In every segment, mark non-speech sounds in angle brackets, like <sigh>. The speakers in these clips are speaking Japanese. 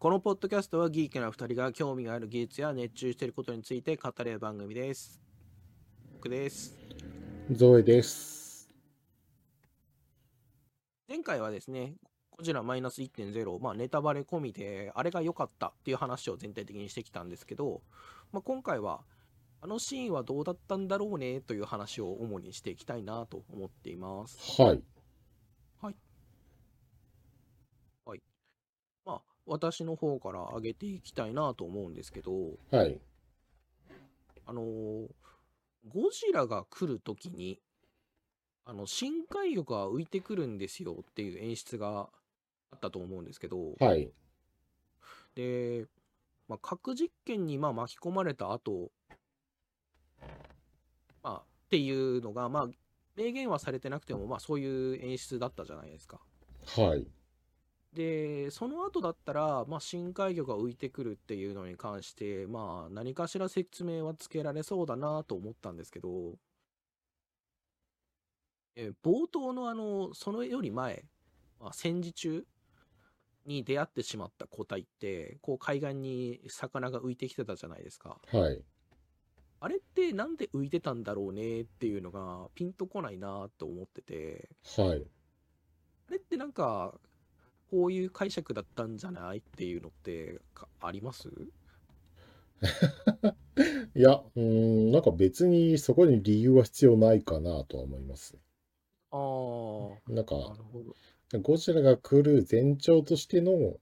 このポッドキャストはギークな2人が興味がある技術や熱中していることについて語れる番組です。僕です。ゾエです。前回はですね、ゴジラマイナス1.0、まあ、ネタバレ込みで、あれが良かったっていう話を全体的にしてきたんですけど、まあ、今回は、あのシーンはどうだったんだろうねという話を主にしていきたいなと思っています。はい。まあ、私の方から上げていきたいなと思うんですけど、はい。あのーゴジラが来るときに、あの、深海魚が浮いてくるんですよっていう演出があったと思うんですけど、はい。で、まあ、核実験にまあ巻き込まれた後、まあ、っていうのが、まあ、明言はされてなくても、まあ、そういう演出だったじゃないですか。はい。で、その後だったら、まあ、深海魚が浮いてくるっていうのに関して、まあ、何かしら説明はつけられそうだなと思ったんですけど、え冒頭のあの、そのより前、まあ、戦時中に出会ってしまった個体って、こう海岸に魚が浮いてきてたじゃないですか。はい。あれってなんで浮いてたんだろうねっていうのがピンとこないなと思ってて、はい。あれってなんか、こういう解釈だったんじゃないっていうのってかあります？<laughs> いや、うーん、なんか別にそこに理由は必要ないかなとは思います。ああ、なんか、なるほど。ゴジラが来る前兆としての、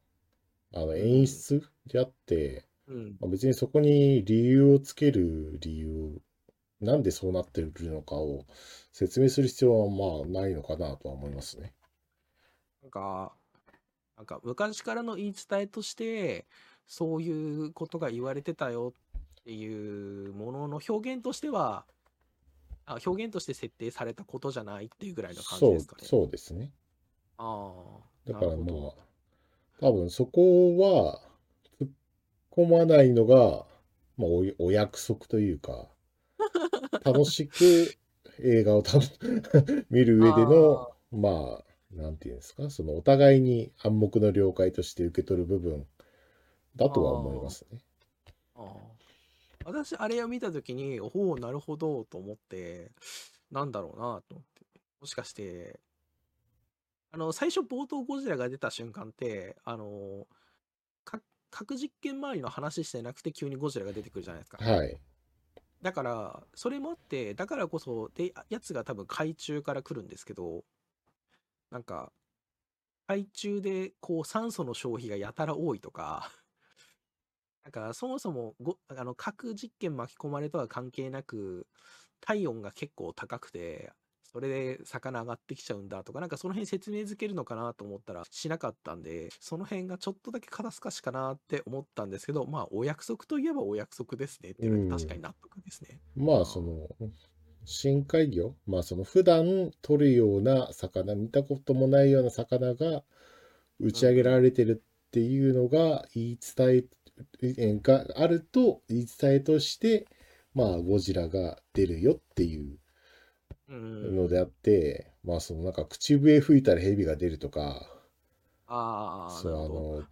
あの、演出であって、うん。まあ別にそこに理由をつける理由、なんでそうなってるのかを説明する必要はまあないのかなとは思いますね。なんか、なんか昔からの言い伝えとして、そういうことが言われてたよっていうものの表現としては、あ表現として設定されたことじゃないっていうぐらいの感じですかね。、そうですね。ああ、だからまあ、多分そこは突っ込まないのが、まあ、おお約束というか、<laughs> 楽しく映画をた <laughs> 見る上での、まあ、なんていうんですか、そのお互いに暗黙の了解として受け取る部分だとは思いますね。ああ私、あれを見たときに、おお、なるほど、と思って、なんだろうな、と思って。もしかして、あの、最初冒頭ゴジラが出た瞬間って、あの、か核実験周りの話してなくて急にゴジラが出てくるじゃないですか。はい。だから、それもあって、だからこそ、で、やつが多分海中から来るんですけど、なんか、海中でこう酸素の消費がやたら多いとか、<laughs> なんかそもそもごあの核実験巻き込まれとは関係なく、体温が結構高くて、それで魚上がってきちゃうんだとか、なんかその辺説明づけるのかなと思ったらしなかったんで、その辺がちょっとだけ肩透かしかなって思ったんですけど、まあお約束といえばお約束ですねっていうのうんは確かに納得ですね。まあ、その、深海魚、まあ、その普段取るような魚、見たこともないような魚が打ち上げられてるっていうのが言い伝え、えがあると言い伝えとして、まあ、ゴジラが出るよっていううん。のであって、まあ、そのなんか口笛吹いたら蛇が出るとか、ああ、そう、あ。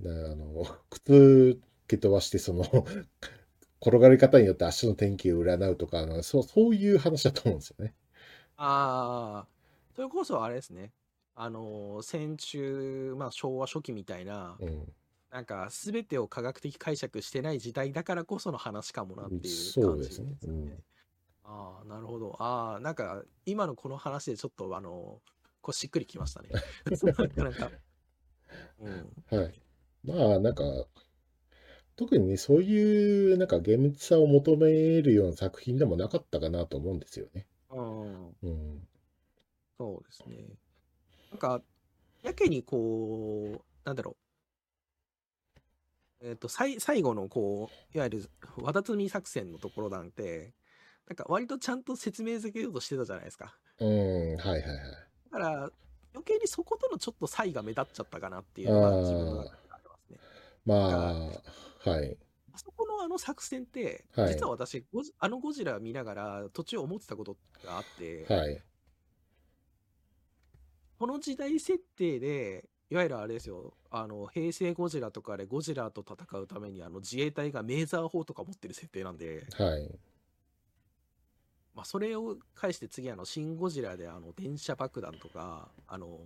の、なあの、<laughs> 靴蹴飛ばして、その、転がり方によって足の天気を占うとか、あのそう、そういう話だと思うんですよね。ああ、それこそあれですね。あのー、戦中、まあ昭和初期みたいな、うん。なんか全てを科学的解釈してない時代だからこその話かもなっていうそう感じですねうんああ、なるほど。ああ、なんか今のこの話でちょっとあの、こうしっくりきましたね。<laughs> なんか、うん。はい。まあ、なんか、特にね、そういう、なんか、厳密さを求めるような作品でもなかったかなと思うんですよね。うん、うん。そうですね。なんか、やけにこう、なんだろう。えっ、と、さい最後のこう、いわゆる、わだつみ作戦のところなんて、なんか割とちゃんと説明づけようとしてたじゃないですか。うん、はいはいはい。だから、余計にそことのちょっと差異が目立っちゃったかなっていうのが自分ありますね。まあ、はい。あそこのあの作戦って、はい実は私、あのゴジラ見ながら途中思ってたことがあって、はい。この時代設定でいわゆるあれですよ、あの、平成ゴジラとかでゴジラと戦うために、あの、自衛隊がメーザー砲とか持ってる設定なんで、はい。まあ、それを返して次、あの、シン・ゴジラで、あの、電車爆弾とか、あの、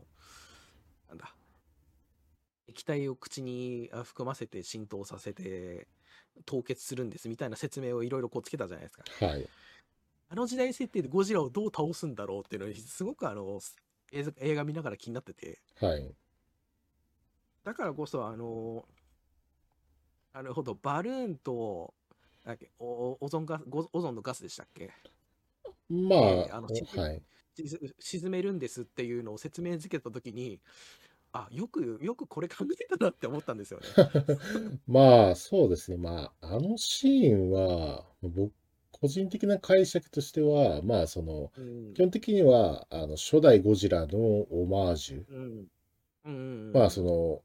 なんだ、液体を口にあ含ませて浸透させて、凍結するんですみたいな説明をいろいろこうつけたじゃないですか。はい。あの時代設定でゴジラをどう倒すんだろうっていうのに、すごくあの、映画映画見ながら気になってて、はい。だからこそ、あの、なるほど、バルーンと、だっけおオゾンオゾンのガスでしたっけ？まあ、えーあのおはい。し沈めるんですっていうのを説明づけたときに、あ、よく、よくこれ考えたなって思ったんですよね。<laughs> まあ、そうですね。まあ、あのシーンは、僕、個人的な解釈としては、まあ、その、うん基。本的には、あの、初代ゴジラのオマージュ。うん。うんうんうん。まあ、その、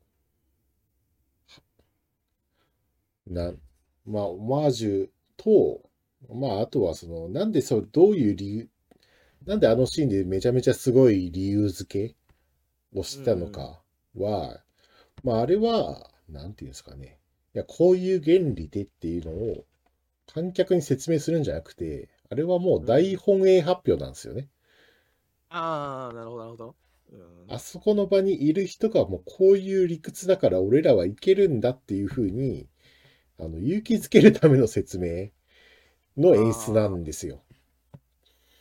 な、まあ、オマージュと、まあ、あとは、その、なんでそう、どういう理由、なんであのシーンでめちゃめちゃすごい理由付けをしたのかは、まあ、あれは、なんていうんですかね。いや、こういう原理でっていうのを観客に説明するんじゃなくて、あれはもう大本営発表なんですよね。ああ、なるほど、なるほど。うんあそこの場にいる人がもうこういう理屈だから俺らはいけるんだっていうふうに、あの、勇気づけるための説明の演出なんですよ。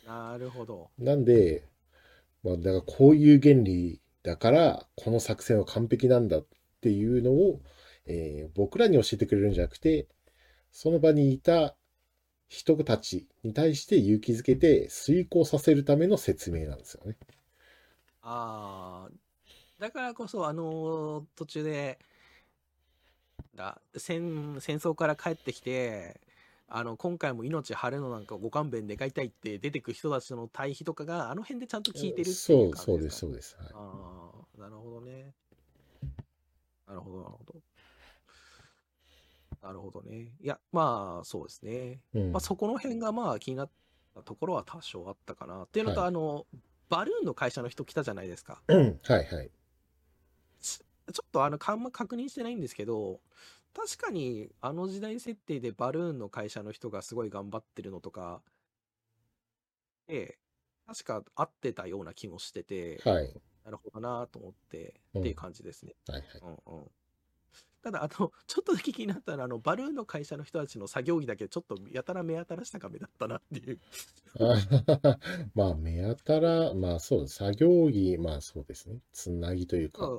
なるほど。なんで、まあ、だからこういう原理だから、この作戦は完璧なんだっていうのを、えー僕らに教えてくれるんじゃなくて、その場にいた人たちに対して勇気づけて遂行させるための説明なんですよね。ああ、だからこそ、あのー途中で、だ戦戦争から帰ってきて、あの今回も命張るのなんかご勘弁願いたいって出てく人たちの対比とかがあの辺でちゃんと聞いてるっていそうう、感そうです、じですかね。そうです。はいああ、なるほどね。なるほど、なるほど。なるほどね。いや、まあ、そうですね。うんまあ、そこの辺がまあ気になったところは多少あったかな。っていうのと、はいあの、バルーンの会社の人来たじゃないですか。うんはいはい。ちちょっとあの、あんま確認してないんですけど、確かにあの時代設定でバルーンの会社の人がすごい頑張ってるのとか、で、確か合ってたような気もしてて、はい。なるほどなと思って、うんっていう感じですね。はいはい。うんうん。ただ、あの、<laughs> ちょっとだけ気になったのは、あの、バルーンの会社の人たちの作業着だけちょっとやたら目新し高めだったなっていう。<laughs> まあ、目新たまあそう。作業着、まあそうですね。つなぎというか、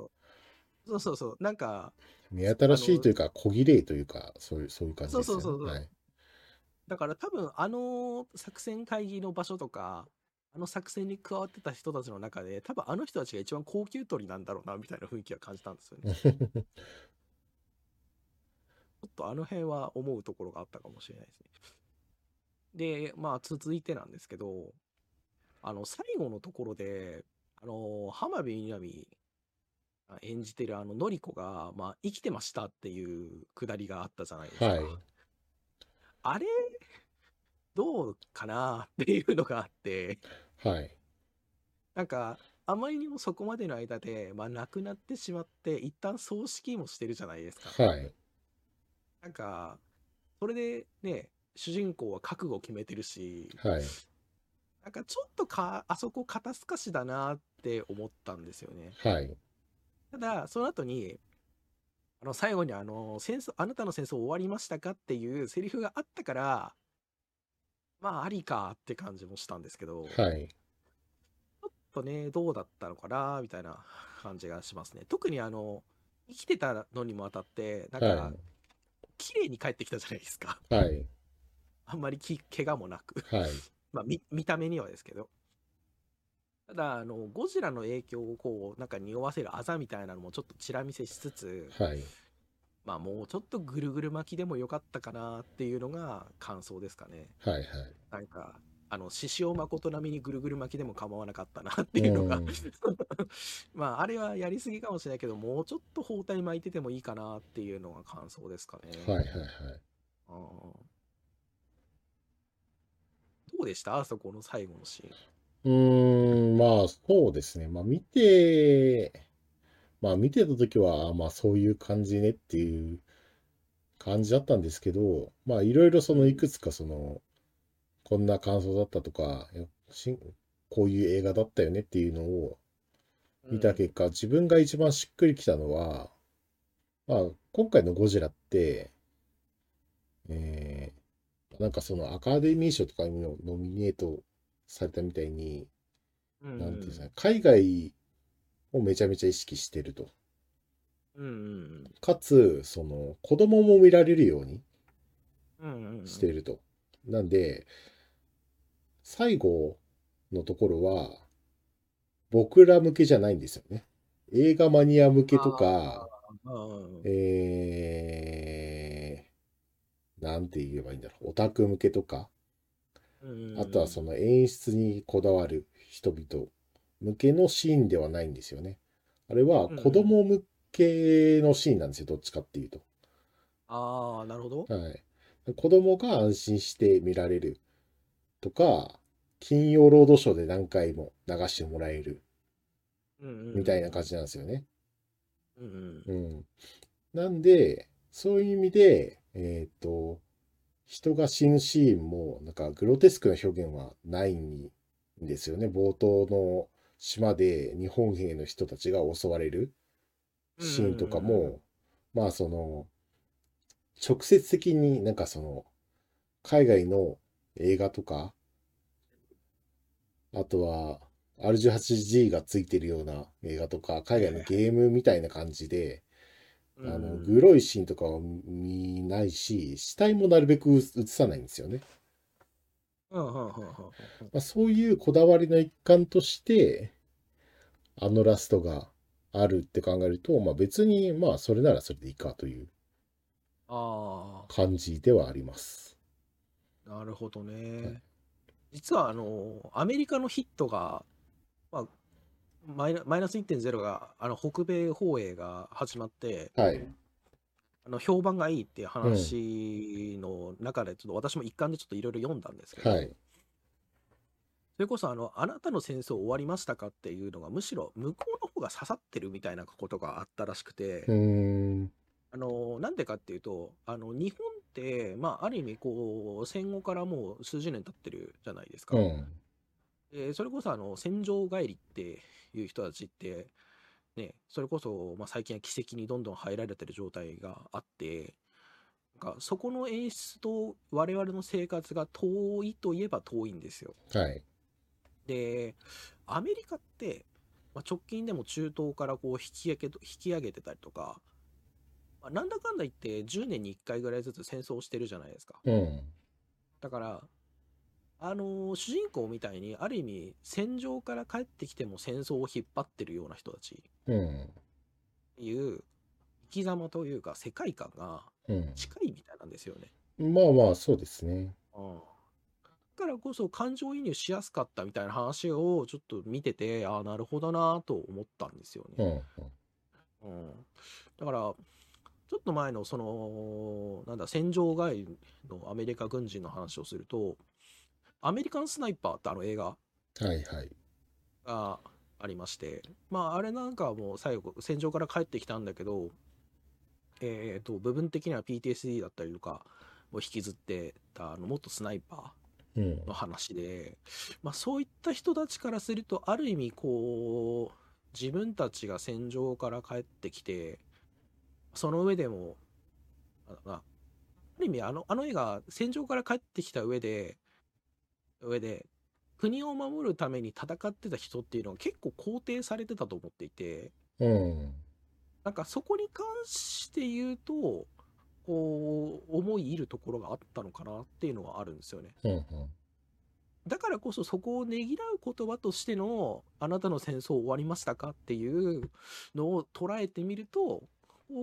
そうそうそう。なんか、目新しいというか、小綺麗というか、そういう、そういう感じですよね。そうそうそうそうはい。だから多分あの作戦会議の場所とか、あの作戦に加わってた人たちの中で、多分あの人たちが一番高級取りなんだろうな、みたいな雰囲気は感じたんですよね。ちょっとあの辺は思うところがあったかもしれないですね。で、まあ続いてなんですけど、あの最後のところで、あの、浜辺美波が演じてるあの、のりこが、まあ生きてましたっていうくだりがあったじゃないですか。はい。あれ、どうかなっていうのがあって、はい。なんか、あまりにもそこまでの間で、まあ亡くなってしまって、一旦葬式もしてるじゃないですか。はい。なんか、それでね、主人公は覚悟を決めてるし、はい。なんかちょっとか、あそこ肩透かしだなって思ったんですよね。はい。ただ、その後に、あの、最後にあの、戦争、あなたの戦争終わりましたかっていうセリフがあったから、まあ、ありかって感じもしたんですけど、ちょっはい。とね、どうだったのかなみたいな感じがしますね。特にあの、生きてたのにもあたって、なんはか、綺麗に帰ってきたじゃないですか。い。はい。あんまりき怪我もなく。はい。<laughs> まあ、見見た目にはですけど。ただ、あの、ゴジラの影響をこう、なんか匂わせるあざみたいなのもちょっとチラ見せしつつ、はい。まあもうちょっとぐるぐる巻きでもよかったかなっていうのが感想ですかね。はい。はい。なんか、あの、獅子王誠並みにぐるぐる巻きでも構わなかったなっていうのがうん、<laughs> まああれはやりすぎかもしれないけど、もうちょっと包帯巻いててもいいかなっていうのが感想ですかね。はい。はい。はい。あーどうでした？あそこの最後のシーン。うーん、まあ、そうですね。まあ、見て、まあ見てた時は、あまあそういう感じねっていう感じだったんですけど、まあいろいろそのいくつかその、こんな感想だったとか、いやしこういう映画だったよねっていうのを見た結果、自分が一番しっくりきたのは、まあ今回のゴジラって、えー、なんかそのアカデミー賞とかにもノミネートされたみたいに、うんなんていうんですかね、海外をめちゃめちゃ意識してると。うんうんかつ、その子供も見られるようにうんうんうんしていると。なんで、最後のところは、僕ら向けじゃないんですよね。映画マニア向けとか、うんえー、なんて言えばいいんだろう。オタク向けとか、うんあとはその演出にこだわる人々向けのシーンではないんですよね。あれは子供向けのシーンなんですよ。どっちかっていうと。ああなるほどはい。子供が安心して見られるとか、金曜ロードショーで何回も流してもらえるみたいな感じなんですよね。うんうんうん。なんで、そういう意味で、えっと、人が死ぬシーンも、なんかグロテスクな表現はないんですよね。冒頭の島で日本兵の人たちが襲われるシーンとかも、まあその、直接的になんかその、海外の映画とか、あとは R18G がついてるような映画とか、海外のゲームみたいな感じで、あの、グロいシーンとかは見ないし、死体もなるべく映さないんですよね。まあ、そういうこだわりの一環として、あのラストがあるって考えると、まあ別に、まあそれならそれでいいかというあ感じではあります。あなるほどはい。ね実はあのアメリカのヒットが、まあ、マイナマイナス1.0があの北米放映が始まってはい。あの評判がいいっていう話の中でちょっと私も一貫でちょっといろいろ読んだんですけど、はい。それこそあの、あなたの戦争終わりましたかっていうのが、むしろ向こうの方が刺さってるみたいなことがあったらしくて。あのなんでかっていうと、あの日本って、まあ、ある意味こう、戦後からもう数十年経ってるじゃないですか。うん。でそれこそあの戦場帰りっていう人たちって、ね、それこそ、まあ、最近は奇跡にどんどん入られてる状態があって、なんかそこの演出と我々の生活が遠いといえば遠いんですよ。はい。で、アメリカって、まあ、直近でも中東からこう引き上げと引き上げてたりとか、まあ、なんだかんだ言って10年に1回ぐらいずつ戦争をしてるじゃないですか。うん。だから、あのー主人公みたいに、ある意味、戦場から帰ってきても戦争を引っ張ってるような人たちうん。いう生き様というか世界観がうん。近いみたいなんですよね。まあまあ、そうですね。うん。だからこそ感情移入しやすかったみたいな話をちょっと見てて、ああ、なるほどなと思ったんですようね。ん。うん。だから、ちょっと前のその、なんだ、戦場帰りのアメリカ軍人の話をすると、アメリカンスナイパーってあの映画？はいはい。がありまして、まあ、あれなんかはもう最後、戦場から帰ってきたんだけど、えっと、部分的には PTSD だったりとかを引きずってた、あの、元スナイパうんーの。話で、まあ、そういった人たちからすると、ある意味、こう、自分たちが戦場から帰ってきて、その上でも、あまあ、ある意味、あの、あの映画、戦場から帰ってきた上で、上で、国を守るために戦ってた人っていうのは結構肯定されてたと思っていて、うん。なんかそこに関して言うと、こう、思い入るところがあったのかなっていうのはあるんですよね。うん。だからこそそこをねぎらう言葉としての、あなたの戦争終わりましたかっていうのを捉えてみると、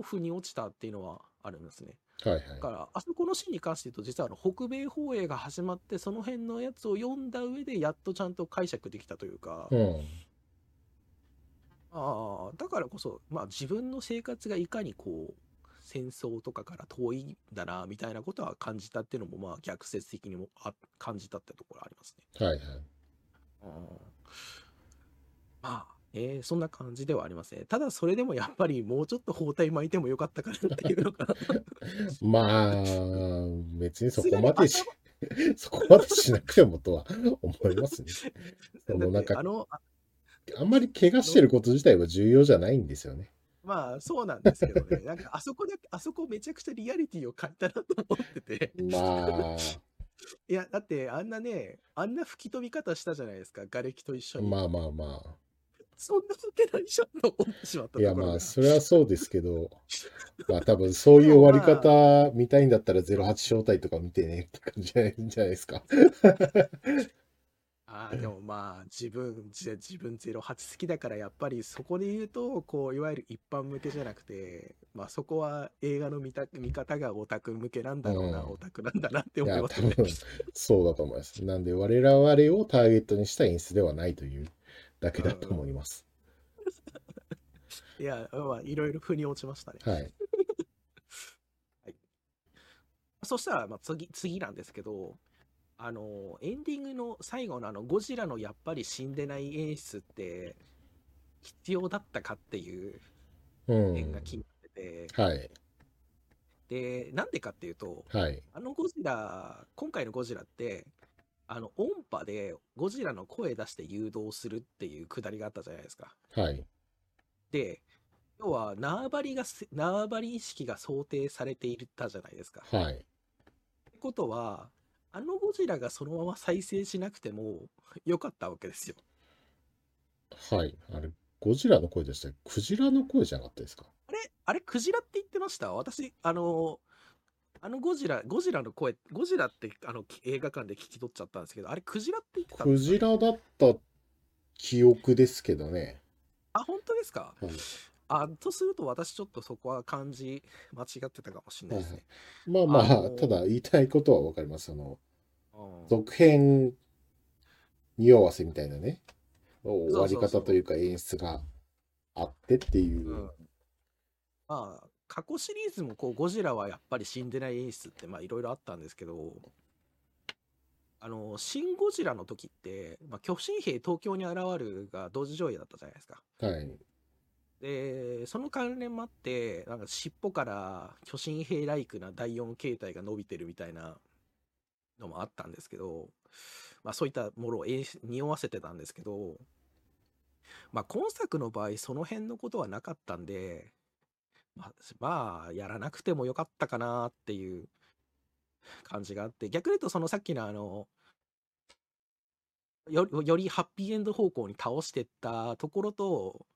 腑に落ちたっていうのはあるんですね。はいはいだ。から、あそこのシーンに関して言うと、実はあの北米放映が始まって、その辺のやつを読んだ上で、やっとちゃんと解釈できたというか、うん。ああ、だからこそ、まあ自分の生活がいかにこう、戦争とかから遠いんだな、みたいなことは感じたっていうのも、まあ逆説的にもあ感じたってところありますね。はいはい。うんまあ、えーそんな感じではありますね。ただそれでもやっぱりもうちょっと包帯巻いてもよかったかなっていうのがまあ、別にそこまでしさ、<laughs> そこまでしなくてもとは思いますね。<laughs> そだのなんかあの、ああんまり怪我してること自体は重要じゃないんですよね。まあそうなんですけどね、<laughs> なんかあそこだけ、あそこめちゃくちゃリアリティを感じたなと思ってて、まあ、いや、だってあんなね、あんな吹き飛び方したじゃないですか、瓦礫と一緒に。まあまあまあ。そんなわけないじゃんと思ってしまったいやまあ。それはそうですけど、まあ多分そういう終わり方見たいんだったら08招待とか見てねって感じじゃないじゃないですか。<laughs> ああ、でもまあ、自分、じ自分08好きだから、やっぱりそこで言うと、こう、いわゆる一般向けじゃなくて、まあそこは映画の見た見方がオタク向けなんだろうな、うんオタクなんだなって思いますそうだと思います。なんで我々をターゲットにした演出ではないというだけだと思います。いや、まあ、いろいろ腑に落ちましたね。<laughs> はい。そしたら、まあ、次、次なんですけど、あの、エンディングの最後のあの、ゴジラのやっぱり死んでない演出って、必要だったかっていううん。点が気になってて、はい。で、なんでかっていうと、はい。あのゴジラ、今回のゴジラって、あの、音波でゴジラの声出して誘導するっていうくだりがあったじゃないですか。はい。で、要は縄張りがせ、縄張り意識が想定されていたじゃないですか。はい。ってことは、あのゴジラがそのまま再生しなくてもよかったわけですよ。はい。あれ、ゴジラの声でしたよクジラの声じゃなかったですか？あれ？あれ？クジラって言ってました？私、あの、あのゴジラ、ゴジラの声、ゴジラってあの映画館で聞き取っちゃったんですけど、あれクジラって言ってたんクですか？ジラだった記憶ですけどね。あ、本当ですか？はいあ、とすると私ちょっとそこは漢字間違ってたかもしれないですね。まあまあ、あのーただ言いたいことはわかります。あの、うん続編匂わせみたいなね、終わりそうそう方というか演出があってっていうう。んまあ、過去シリーズもこうゴジラはやっぱり死んでない演出ってまあいろいろあったんですけど、あの、シン・ゴジラの時って、まあ、巨神兵東京に現るが同時上映だったじゃないですか。はい。で、その関連もあって、なんか尻尾から巨神兵ライクな第4形態が伸びてるみたいなのもあったんですけど、まあそういったものを匂わせてたんですけど、まあ今作の場合その辺のことはなかったんで、まあ、まあやらなくてもよかったかなっていう感じがあって、逆に言うとそのさっきのあの、よよりハッピーエンド方向に倒してったところと、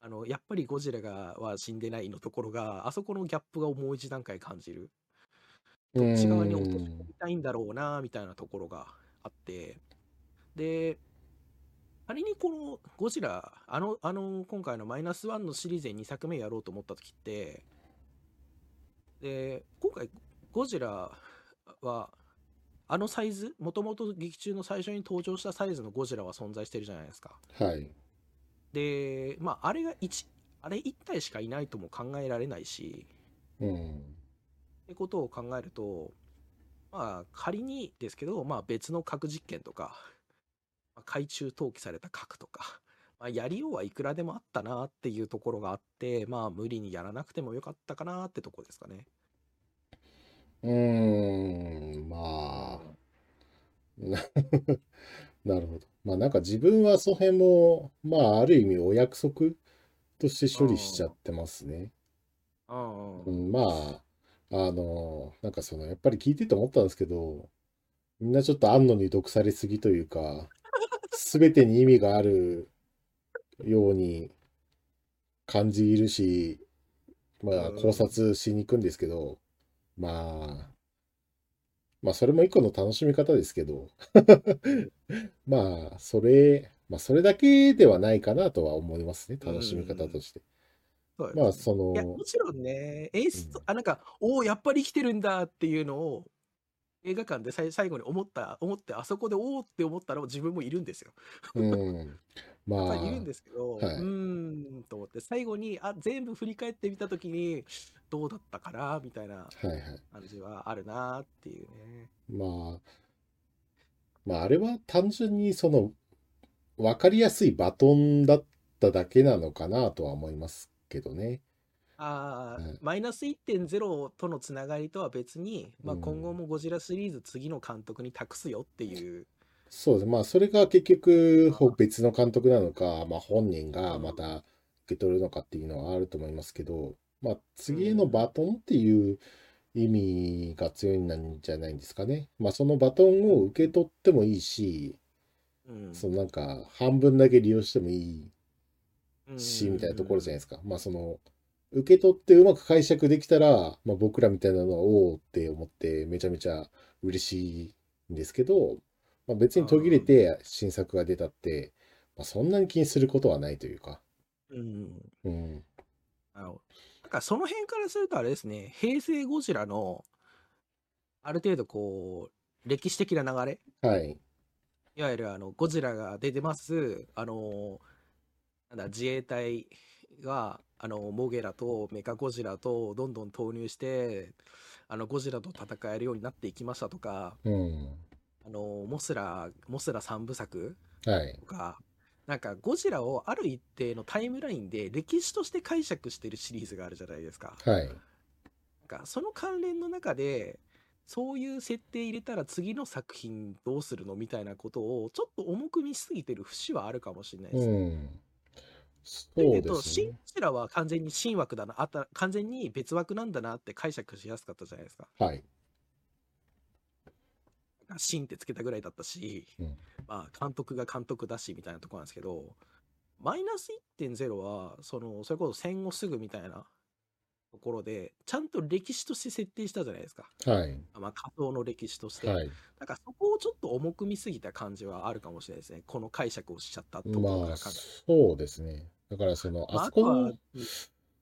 あの、やっぱりゴジラがは死んでないのところが、あそこのギャップがもう一段階感じる。どっち側に落とし込みたいんだろうな、みたいなところがあって。で、仮にこのゴジラ、あの、あの、今回のマイナスワンのシリーズで2作目やろうと思った時って、で、今回ゴジラは、あのサイズ、もともと劇中の最初に登場したサイズのゴジラは存在してるじゃないですか。はい。で、まあ、あれが1、あれ1体しかいないとも考えられないし、うん。ってことを考えると、まあ、仮にですけど、まあ、別の核実験とか、まあ海中投棄された核とか、<laughs> まあ、やりようはいくらでもあったなっていうところがあって、まあ、無理にやらなくてもよかったかなってとこですかね。うーん、まあ、な <laughs> なるほど。まあなんか自分はその辺も、まあある意味お約束として処理しちゃってますね。うんうん。うん、まあ、あの、なんかその、やっぱり聞いてて思ったんですけど、みんなちょっと安野に毒されすぎというか、すべてに意味があるように感じるし、まあうん。考察しに行くんですけど、まあ、まあそれも一個の楽しみ方ですけど、<laughs> まあ、それ、まあそれだけではないかなとは思いますね、楽しみ方として。そうですまあそいや、のも、ちろんね、演出うん、あ、なんか、おお、やっぱり生きてるんだっていうのを、映画館で最後に思った、思って、あそこでおおって思ったら自分もいるんですよ。うん、まあ <laughs> いるん、ですけど、はいうーんと思って、最後に、あ、全部振り返ってみたときに、どうだったかな？みたいなはいはい。感じはあるなっていうね。まあ、まあ、あれは単純にその、わかりやすいバトンだっっただけなのかなとは思いますけどね。あマイナス1.0とのつながりとは別に、まあ、うん今後もゴジラシリーズ次の監督に託すよっていう、そうです。まあ、それが結局、ほ別の監督なのか、まあ、本人がまた受け取るのかっていうのはあると思いますけど、まあ、次へのバトンっていう意味が強いんじゃないんですかね。まあ、そのバトンを受け取ってもいいし、うんそのなんか、半分だけ利用してもいいうんし、みたいなところじゃないですか。まあ、その、受け取ってうまく解釈できたら、まあ、僕らみたいなのは、おおって思って、めちゃめちゃ嬉しいんですけど、まあ、別に途切れて新作が出たって、まあ、そんなに気にすることはないというか。うんうん。あのなんかその辺からするとあれですね、平成ゴジラのある程度こう、歴史的な流れ、はい。いわゆるあのゴジラが出てます、あのなんだ自衛隊があのモゲラとメカゴジラとどんどん投入して、あのゴジラと戦えるようになっていきましたとか、うん。あのモスラ、モスラ三部作はいと。か、なんかゴジラをある一定のタイムラインで歴史として解釈してるシリーズがあるじゃないですか。はい。なんかその関連の中で、そういう設定入れたら次の作品どうするのみたいなことをちょっと重く見すぎてる節はあるかもしれないですね。うん。そうですねシン。チラは完全に新枠だな、あった完全に別枠なんだなって解釈しやすかったじゃないですか。はい。新ってつけたぐらいだったし、うんまあ監督が監督だしみたいなところなんですけど、マイナス1.0は、その、それこそ戦後すぐみたいなところで、ちゃんと歴史として設定したじゃないですか。はい。まあ仮想の歴史として。はい。なんかそこをちょっと重く見すぎた感じはあるかもしれないですね。この解釈をしちゃったところまあ、そうですね。だから、その、まああそこの、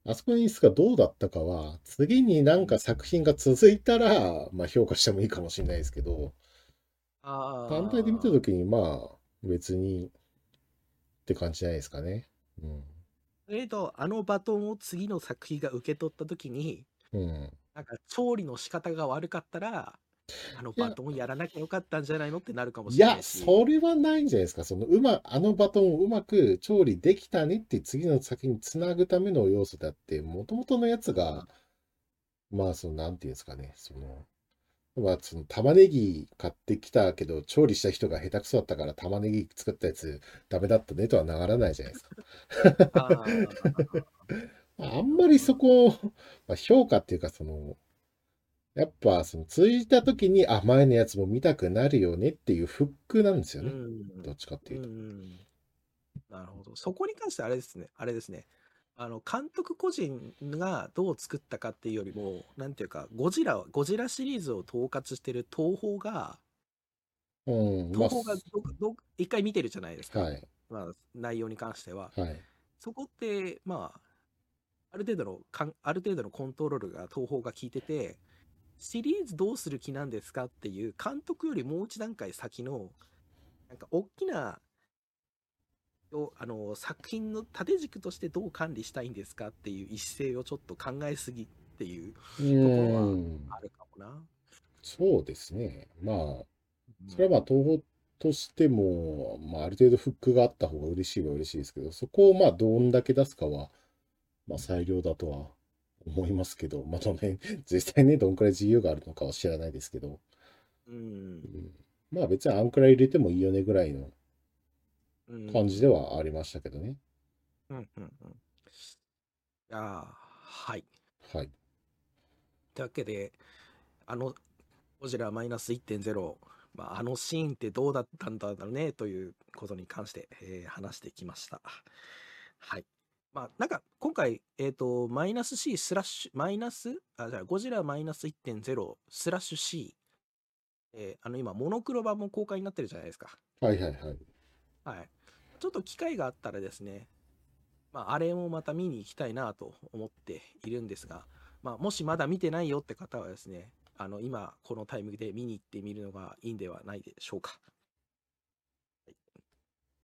あそこの演出がどうだったかは、次になんか作品が続いたら、まあ評価してもいいかもしれないですけど、単体で見たときに、まあ、別にって感じじゃないですかね。うん。それと、あのバトンを次の作品が受け取ったときに、うん。なんか調理の仕方が悪かったら、あのいやバトンやらなきゃよかったんじゃないのってなるかもいや、しれないし。それはないんじゃないですか。その、うま、あのバトンをうまく調理できたねって次の先につなぐための要素だって、もともとのやつが、まあ、その、なんていうんですかね、その、まあ、その、玉ねぎ買ってきたけど、調理した人が下手くそだったから、玉ねぎ作ったやつダメだったねとはならないじゃないですか。あー <laughs> あんまりそこ、まあ、評価っていうか、その、やっぱ、その、続いた時に、あ、前のやつも見たくなるよねっていうフックなんですようね。んどっちかっていうと。うんなるほど。そこに関してあれですね、あれですね。あの監督個人がどう作ったかっていうよりも、なんていうか、ゴジラ、ゴジラシリーズを統括してる東宝が、うん、ま東宝がどど一回見てるじゃないですあ、か、はい、まあ、内容に関しては。はい。そこって、まあ、ある程度のかん、ある程度のコントロールが東宝が効いてて、シリーズどうする気なんですかっていう監督よりもう一段階先の、なんか大きな、よあの作品の縦軸としてどう管理したいんですかっていう一勢をちょっと考えすぎっていううところはん、あるかもな。そうですね。まあ、それはまあ、東宝としても、まあ、ある程度フックがあった方が嬉しいは嬉しいですけど、そこをまあ、どんだけ出すかは、まあ、裁量だとは思いますけど、まあ、どの辺、<laughs> 実際ね、どんくらい自由があるのかは知らないですけど、うん。うん。まあ、別にあんくらい入れてもいいよねぐらいのうん感じではありましたけどね。うんうんうん。いやーはい。はい。というわけで、あの、ゴジラマイナス1.0、まあ、あのシーンってどうだったんだろうねということに関して、えー話してきました。はい。まあ、なんか、今回、えっ、と、マイナス C スラッシュ、マイナス、あ、じゃあ、ゴジラマイナス1.0スラッシュ C、えーあの、今、モノクロ版も公開になってるじゃないですか。はいはいはい。はい。ちょっと機会があったらですね、まあ、あれもまた見に行きたいなと思っているんですが、まあ、もしまだ見てないよって方はですね、あの、今、このタイミングで見に行ってみるのがいいんではないでしょうか。